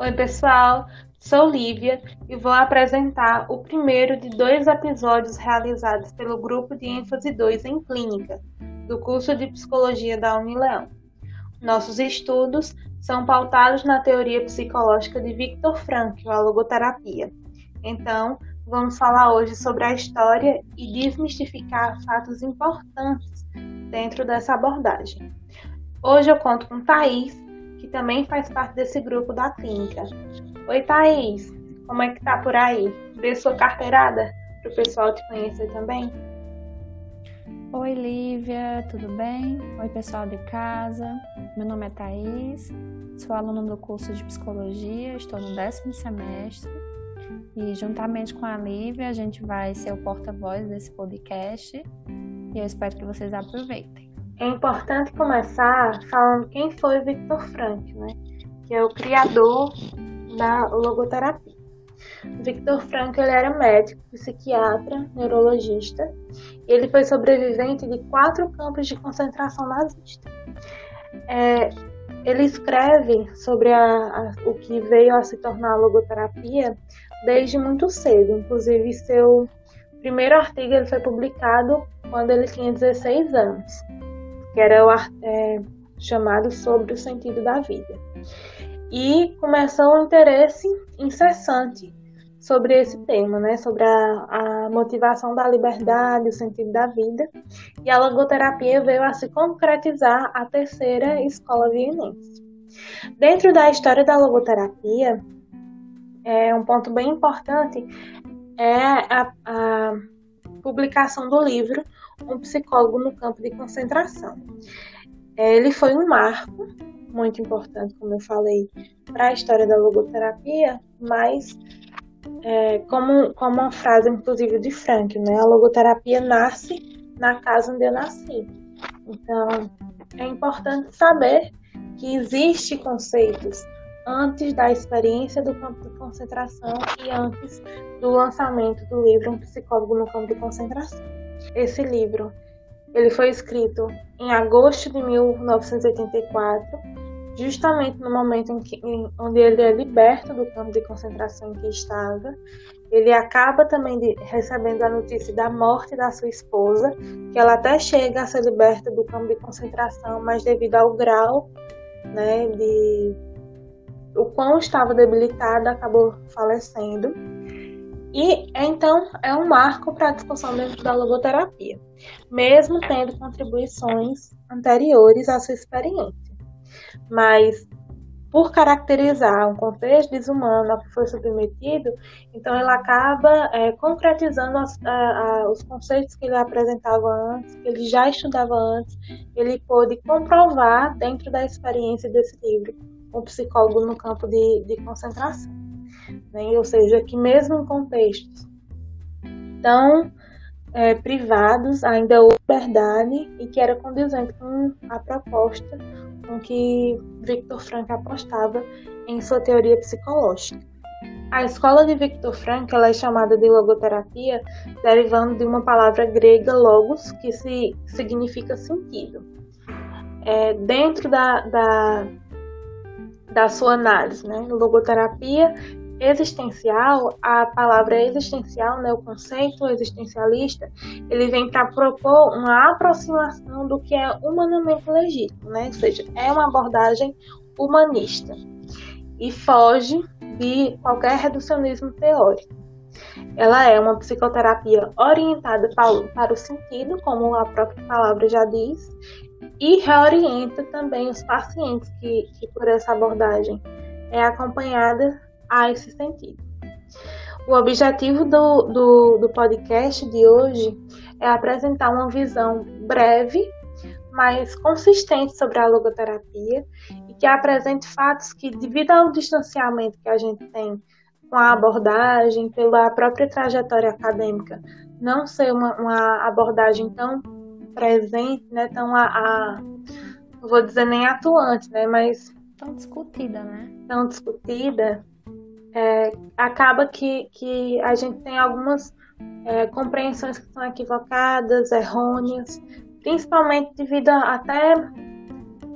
Oi, pessoal. Sou Lívia e vou apresentar o primeiro de dois episódios realizados pelo Grupo de ênfase 2 em Clínica, do curso de Psicologia da Unileão. Nossos estudos são pautados na teoria psicológica de Viktor Frankl, a logoterapia. Então, vamos falar hoje sobre a história e desmistificar fatos importantes dentro dessa abordagem. Hoje eu conto com Thaís, que também faz parte desse grupo da clínica. Oi, Thaís, como é que tá por aí? Dê sua carteirada para o pessoal te conhecer também. Oi, Lívia, tudo bem? Oi, pessoal de casa. Meu nome é Thaís, sou aluna do curso de Psicologia, estou no décimo semestre e, juntamente com a Lívia, a gente vai ser o porta-voz desse podcast e eu espero que vocês aproveitem. É importante começar falando quem foi Victor Frankl, né? que é o criador da logoterapia. Victor Frankl ele era médico, psiquiatra, neurologista. Ele foi sobrevivente de quatro campos de concentração nazista. É, ele escreve sobre a, a, o que veio a se tornar a logoterapia desde muito cedo. Inclusive, seu primeiro artigo ele foi publicado quando ele tinha 16 anos que era o é, chamado Sobre o Sentido da Vida. E começou um interesse incessante sobre esse tema, né? sobre a, a motivação da liberdade, o sentido da vida. E a logoterapia veio a se concretizar a terceira escola vienense. Dentro da história da logoterapia, é, um ponto bem importante é a, a publicação do livro um psicólogo no campo de concentração. Ele foi um marco muito importante, como eu falei, para a história da logoterapia, mas é, como, como uma frase, inclusive, de Frank, né? A logoterapia nasce na casa onde eu nasci. Então, é importante saber que existem conceitos antes da experiência do campo de concentração e antes do lançamento do livro Um Psicólogo no Campo de Concentração. Esse livro ele foi escrito em agosto de 1984, justamente no momento em que, em, onde ele é liberto do campo de concentração em que estava. Ele acaba também de, recebendo a notícia da morte da sua esposa, que ela até chega a ser liberta do campo de concentração, mas devido ao grau né, de o quão estava debilitada, acabou falecendo. E então é um marco para a discussão dentro da logoterapia, mesmo tendo contribuições anteriores à sua experiência. Mas por caracterizar um contexto desumano ao que foi submetido, então ele acaba é, concretizando as, a, a, os conceitos que ele apresentava antes, que ele já estudava antes, ele pôde comprovar dentro da experiência desse livro, um psicólogo no campo de, de concentração né? ou seja, que mesmo em contextos tão é, privados, ainda houve verdade e que era condizente com a proposta com que Victor Frankl apostava em sua teoria psicológica. A escola de Victor Frankl é chamada de logoterapia, derivando de uma palavra grega logos, que se, significa sentido. É, dentro da, da, da sua análise, né? logoterapia existencial, a palavra existencial, né, o conceito existencialista, ele vem para propor uma aproximação do que é humanamente legítimo, né? ou seja, é uma abordagem humanista e foge de qualquer reducionismo teórico. Ela é uma psicoterapia orientada para o sentido, como a própria palavra já diz, e reorienta também os pacientes que, que por essa abordagem é acompanhada a esse sentido. O objetivo do, do, do podcast de hoje é apresentar uma visão breve, mas consistente sobre a logoterapia e que apresente fatos que, devido ao distanciamento que a gente tem com a abordagem, pela própria trajetória acadêmica, não ser uma, uma abordagem tão presente, né, tão a, a, não vou dizer nem atuante, né, mas tão discutida, né? Tão discutida, é, acaba que, que a gente tem algumas é, compreensões que são equivocadas, errôneas, principalmente devido a, até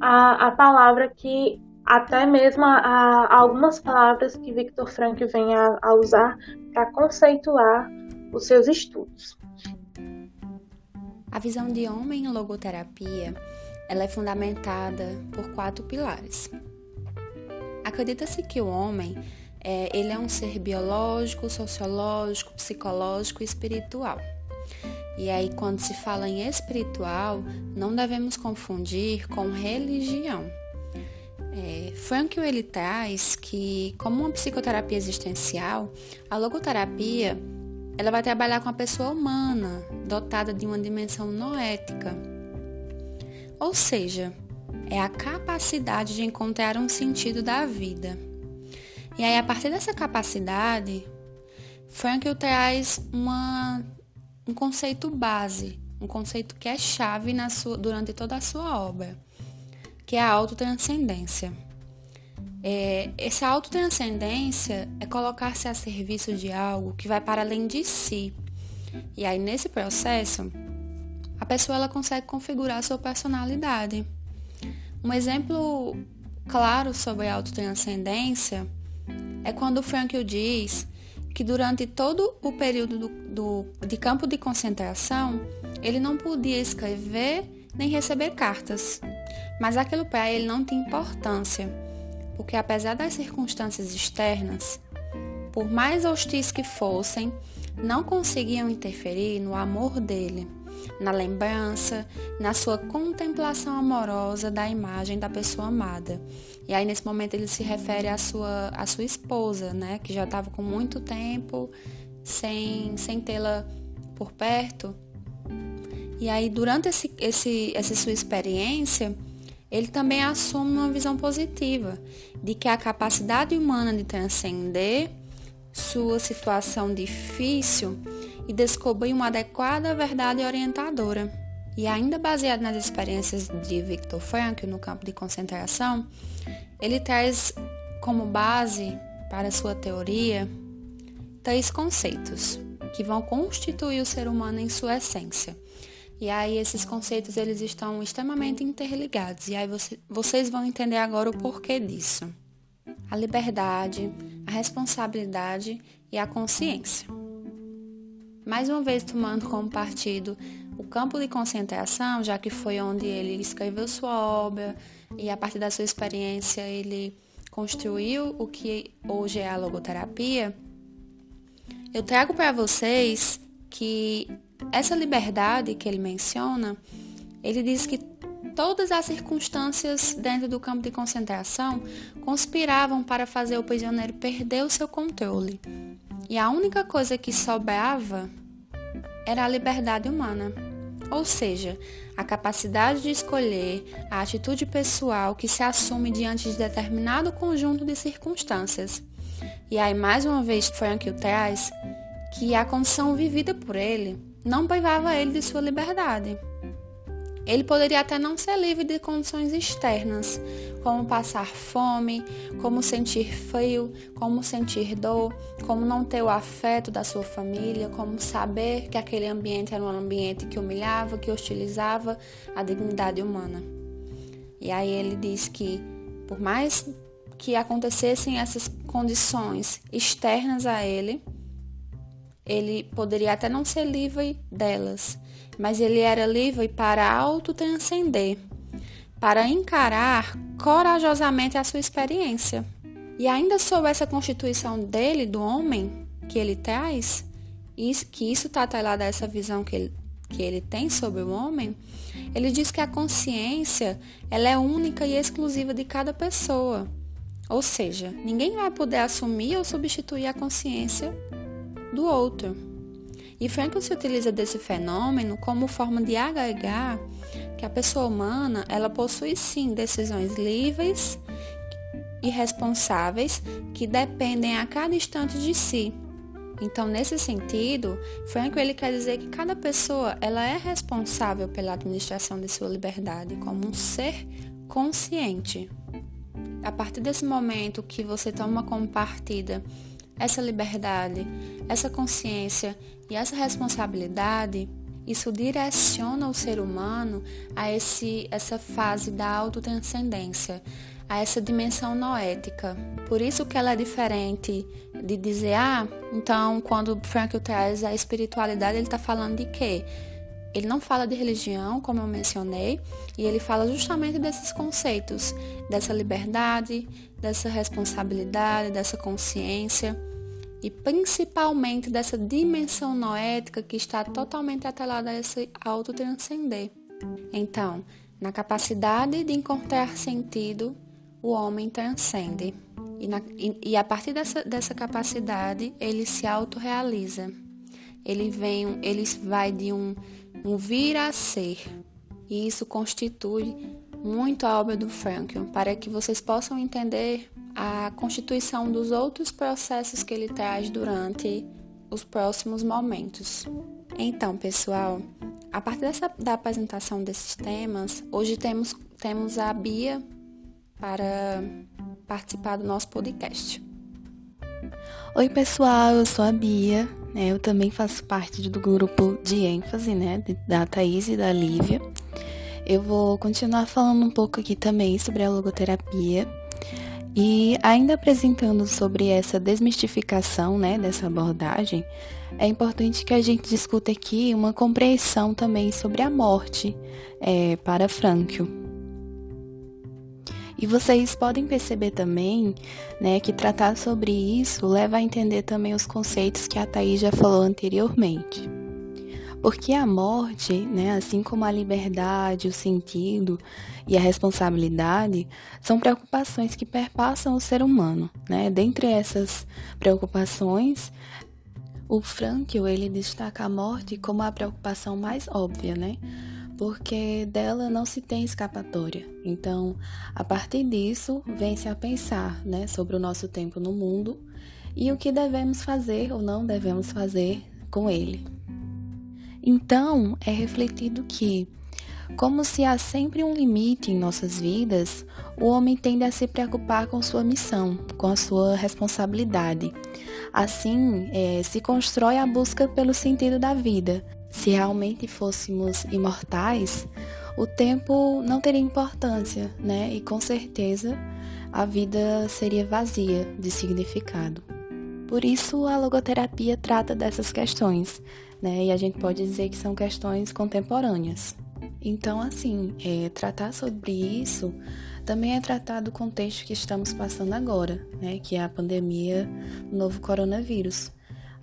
a, a palavra que até mesmo a, a algumas palavras que Victor Frank vem a, a usar para conceituar os seus estudos. A visão de homem em logoterapia ela é fundamentada por quatro pilares. Acredita-se que o homem é, ele é um ser biológico, sociológico, psicológico e espiritual. E aí, quando se fala em espiritual, não devemos confundir com religião. É, Frank ele traz que, como uma psicoterapia existencial, a logoterapia ela vai trabalhar com a pessoa humana, dotada de uma dimensão noética. Ou seja, é a capacidade de encontrar um sentido da vida. E aí, a partir dessa capacidade, Frankl traz uma, um conceito base, um conceito que é chave sua, durante toda a sua obra, que é a autotranscendência. É, essa autotranscendência é colocar-se a serviço de algo que vai para além de si. E aí, nesse processo, a pessoa ela consegue configurar a sua personalidade. Um exemplo claro sobre a autotranscendência é quando Frankl diz que durante todo o período do, do, de campo de concentração, ele não podia escrever nem receber cartas. Mas aquilo para ele não tinha importância, porque apesar das circunstâncias externas, por mais hostis que fossem, não conseguiam interferir no amor dele na lembrança, na sua contemplação amorosa da imagem da pessoa amada. E aí nesse momento ele se refere à sua, à sua esposa, né, que já estava com muito tempo sem, sem tê-la por perto. E aí durante esse, esse, essa sua experiência, ele também assume uma visão positiva de que a capacidade humana de transcender sua situação difícil e descobrir uma adequada verdade orientadora. E ainda baseado nas experiências de Viktor Frankl no campo de concentração, ele traz como base para sua teoria três conceitos que vão constituir o ser humano em sua essência. E aí esses conceitos eles estão extremamente interligados. E aí você, vocês vão entender agora o porquê disso. A liberdade, a responsabilidade e a consciência mais uma vez tomando como partido o campo de concentração, já que foi onde ele escreveu sua obra e a partir da sua experiência ele construiu o que hoje é a logoterapia, eu trago para vocês que essa liberdade que ele menciona, ele diz que todas as circunstâncias dentro do campo de concentração conspiravam para fazer o prisioneiro perder o seu controle e a única coisa que sobrava era a liberdade humana, ou seja, a capacidade de escolher a atitude pessoal que se assume diante de determinado conjunto de circunstâncias. E aí, mais uma vez, Frank traz que a condição vivida por ele não privava ele de sua liberdade. Ele poderia até não ser livre de condições externas, como passar fome, como sentir frio, como sentir dor, como não ter o afeto da sua família, como saber que aquele ambiente era um ambiente que humilhava, que hostilizava a dignidade humana. E aí ele diz que, por mais que acontecessem essas condições externas a ele, ele poderia até não ser livre delas, mas ele era livre para autotranscender, para encarar corajosamente a sua experiência. E ainda sob essa constituição dele, do homem, que ele traz, e que isso está atrelado a essa visão que ele, que ele tem sobre o homem, ele diz que a consciência ela é única e exclusiva de cada pessoa. Ou seja, ninguém vai poder assumir ou substituir a consciência do outro. E Frankl se utiliza desse fenômeno como forma de agregar que a pessoa humana ela possui sim decisões livres e responsáveis que dependem a cada instante de si. Então, nesse sentido, Frankl ele quer dizer que cada pessoa ela é responsável pela administração de sua liberdade como um ser consciente. A partir desse momento que você toma como partida essa liberdade, essa consciência e essa responsabilidade, isso direciona o ser humano a esse, essa fase da autotranscendência, a essa dimensão noética. Por isso que ela é diferente de dizer, ah, então quando Frankl traz a espiritualidade, ele está falando de quê? Ele não fala de religião, como eu mencionei, e ele fala justamente desses conceitos, dessa liberdade, dessa responsabilidade, dessa consciência e principalmente dessa dimensão noética que está totalmente atrelada a esse autotranscender. Então, na capacidade de encontrar sentido, o homem transcende. E, na, e, e a partir dessa, dessa capacidade, ele se autorrealiza. Ele vem, ele vai de um um vir a ser. E isso constitui muito a obra do Frankl, para que vocês possam entender a constituição dos outros processos que ele traz durante os próximos momentos. Então, pessoal, a partir dessa, da apresentação desses temas, hoje temos, temos a Bia para participar do nosso podcast. Oi, pessoal, eu sou a Bia. Né? Eu também faço parte do grupo de ênfase, né? Da Thaís e da Lívia. Eu vou continuar falando um pouco aqui também sobre a logoterapia. E ainda apresentando sobre essa desmistificação, né, dessa abordagem, é importante que a gente discuta aqui uma compreensão também sobre a morte é, para Frankl. E vocês podem perceber também, né, que tratar sobre isso leva a entender também os conceitos que a Thaís já falou anteriormente. Porque a morte, né, assim como a liberdade, o sentido e a responsabilidade, são preocupações que perpassam o ser humano, né? Dentre essas preocupações, o Frankl ele destaca a morte como a preocupação mais óbvia, né? Porque dela não se tem escapatória. Então, a partir disso, vem-se a pensar né, sobre o nosso tempo no mundo e o que devemos fazer ou não devemos fazer com ele. Então, é refletido que, como se há sempre um limite em nossas vidas, o homem tende a se preocupar com sua missão, com a sua responsabilidade. Assim, é, se constrói a busca pelo sentido da vida, se realmente fôssemos imortais, o tempo não teria importância, né? E com certeza a vida seria vazia de significado. Por isso a logoterapia trata dessas questões, né? E a gente pode dizer que são questões contemporâneas. Então, assim, é, tratar sobre isso também é tratar do contexto que estamos passando agora, né? Que é a pandemia do novo coronavírus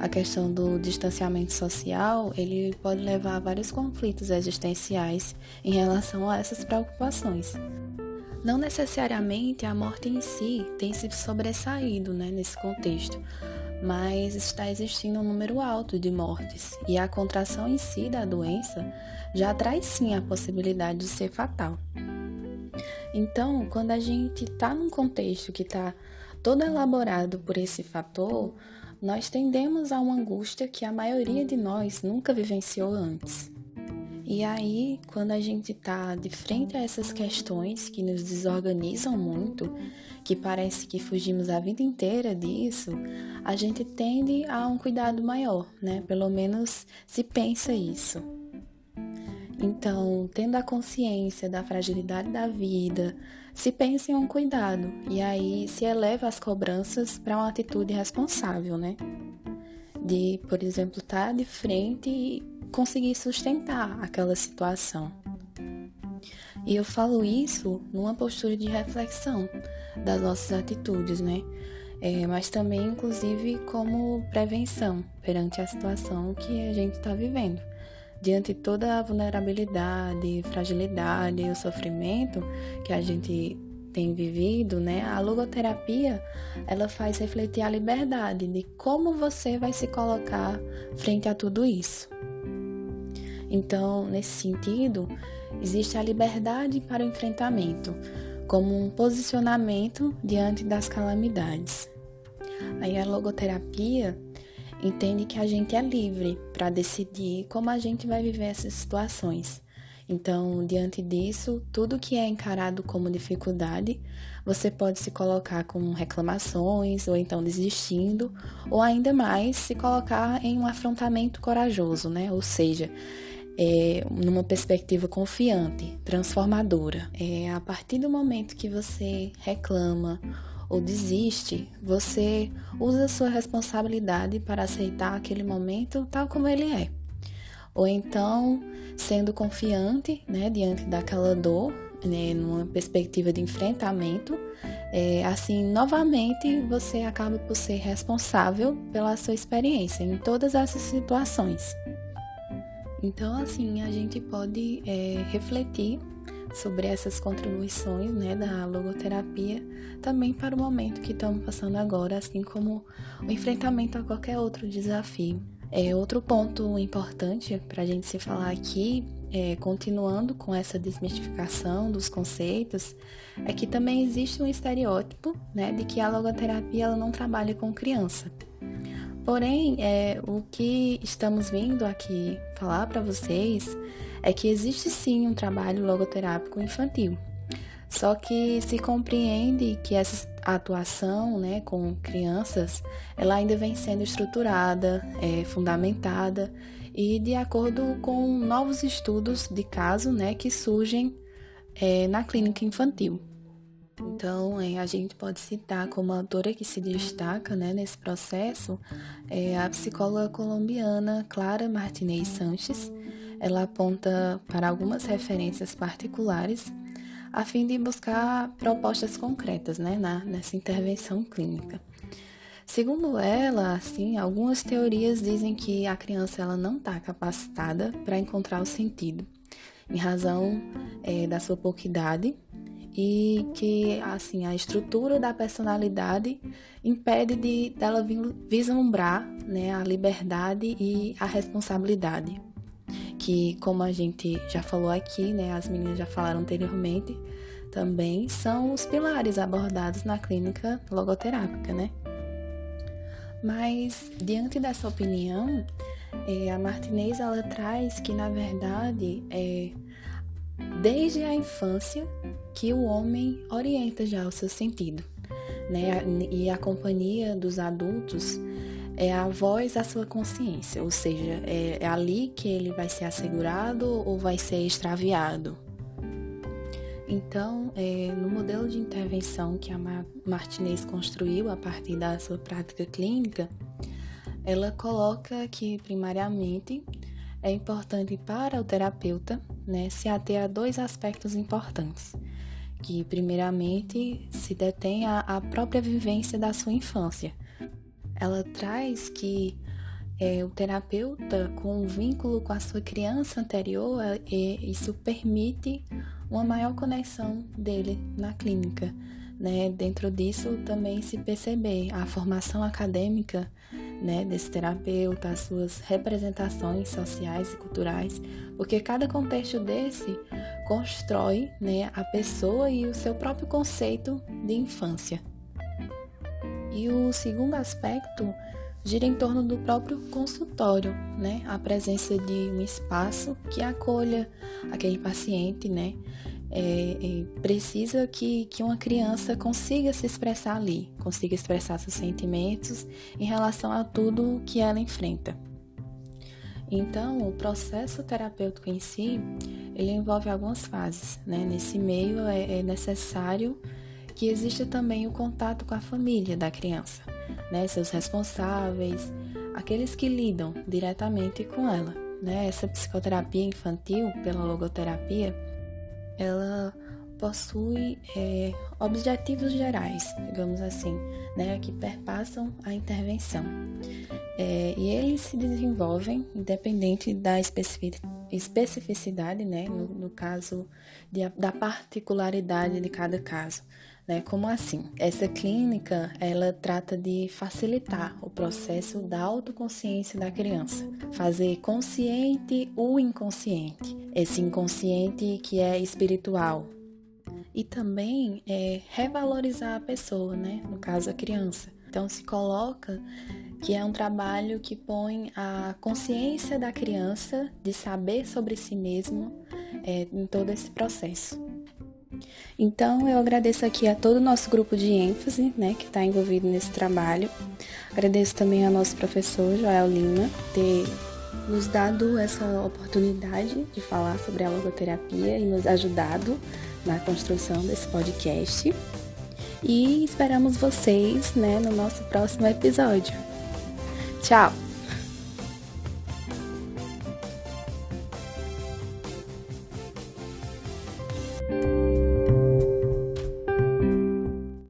a questão do distanciamento social, ele pode levar a vários conflitos existenciais em relação a essas preocupações. Não necessariamente a morte em si tem se sobressaído né, nesse contexto, mas está existindo um número alto de mortes e a contração em si da doença já traz sim a possibilidade de ser fatal. Então, quando a gente está num contexto que está todo elaborado por esse fator, nós tendemos a uma angústia que a maioria de nós nunca vivenciou antes. E aí, quando a gente está de frente a essas questões que nos desorganizam muito, que parece que fugimos a vida inteira disso, a gente tende a um cuidado maior, né? Pelo menos se pensa isso. Então, tendo a consciência da fragilidade da vida, se pensa em um cuidado e aí se eleva as cobranças para uma atitude responsável, né? De, por exemplo, estar tá de frente e conseguir sustentar aquela situação. E eu falo isso numa postura de reflexão das nossas atitudes, né? É, mas também, inclusive, como prevenção perante a situação que a gente está vivendo diante toda a vulnerabilidade, fragilidade e o sofrimento que a gente tem vivido, né? A logoterapia, ela faz refletir a liberdade de como você vai se colocar frente a tudo isso. Então, nesse sentido, existe a liberdade para o enfrentamento, como um posicionamento diante das calamidades. Aí a logoterapia entende que a gente é livre para decidir como a gente vai viver essas situações. Então, diante disso, tudo que é encarado como dificuldade, você pode se colocar com reclamações ou então desistindo, ou ainda mais se colocar em um afrontamento corajoso, né? Ou seja, é, numa perspectiva confiante, transformadora. É, a partir do momento que você reclama ou desiste, você usa sua responsabilidade para aceitar aquele momento tal como ele é. Ou então, sendo confiante né, diante daquela dor, né, numa perspectiva de enfrentamento, é, assim, novamente você acaba por ser responsável pela sua experiência em todas essas situações. Então, assim, a gente pode é, refletir sobre essas contribuições né, da logoterapia também para o momento que estamos passando agora, assim como o enfrentamento a qualquer outro desafio. É, outro ponto importante para a gente se falar aqui, é, continuando com essa desmistificação dos conceitos, é que também existe um estereótipo né, de que a logoterapia ela não trabalha com criança. Porém, é, o que estamos vindo aqui falar para vocês é que existe sim um trabalho logoterápico infantil. Só que se compreende que essa atuação né, com crianças ela ainda vem sendo estruturada, é, fundamentada e de acordo com novos estudos de caso né, que surgem é, na clínica infantil. Então, é, a gente pode citar como autora que se destaca né, nesse processo é a psicóloga colombiana Clara Martinez Sanches. Ela aponta para algumas referências particulares a fim de buscar propostas concretas né, na, nessa intervenção clínica. Segundo ela, assim, algumas teorias dizem que a criança ela não está capacitada para encontrar o sentido, em razão é, da sua pouca idade e que assim a estrutura da personalidade impede de dela vislumbrar né, a liberdade e a responsabilidade. Que como a gente já falou aqui né as meninas já falaram anteriormente também são os pilares abordados na clínica logoterápica né? Mas diante dessa opinião é, a Martinez ela traz que na verdade é desde a infância que o homem orienta já o seu sentido, né? E a companhia dos adultos é a voz da sua consciência, ou seja, é, é ali que ele vai ser assegurado ou vai ser extraviado. Então, é, no modelo de intervenção que a Martinez construiu a partir da sua prática clínica, ela coloca que, primariamente, é importante para o terapeuta né, se ater a dois aspectos importantes, que primeiramente se detém a própria vivência da sua infância. Ela traz que é, o terapeuta, com um vínculo com a sua criança anterior, é, isso permite uma maior conexão dele na clínica. Né? Dentro disso também se perceber a formação acadêmica né, desse terapeuta, as suas representações sociais e culturais, porque cada contexto desse constrói né, a pessoa e o seu próprio conceito de infância. E o segundo aspecto gira em torno do próprio consultório, né? A presença de um espaço que acolha aquele paciente, né? É, é, precisa que, que uma criança consiga se expressar ali, consiga expressar seus sentimentos em relação a tudo que ela enfrenta. Então, o processo terapêutico em si, ele envolve algumas fases. Né? Nesse meio é, é necessário que exista também o contato com a família da criança, né? seus responsáveis, aqueles que lidam diretamente com ela. Né? Essa psicoterapia infantil, pela logoterapia, ela possui é, objetivos gerais, digamos assim, né, que perpassam a intervenção. É, e eles se desenvolvem independente da especificidade, né, no, no caso de, da particularidade de cada caso. Né? Como assim? Essa clínica ela trata de facilitar o processo da autoconsciência da criança, fazer consciente o inconsciente, esse inconsciente que é espiritual. E também é revalorizar a pessoa, né? no caso a criança. Então se coloca que é um trabalho que põe a consciência da criança de saber sobre si mesmo é, em todo esse processo. Então, eu agradeço aqui a todo o nosso grupo de ênfase, né, que está envolvido nesse trabalho. Agradeço também ao nosso professor Joel Lima ter nos dado essa oportunidade de falar sobre a logoterapia e nos ajudado na construção desse podcast. E esperamos vocês né, no nosso próximo episódio. Tchau!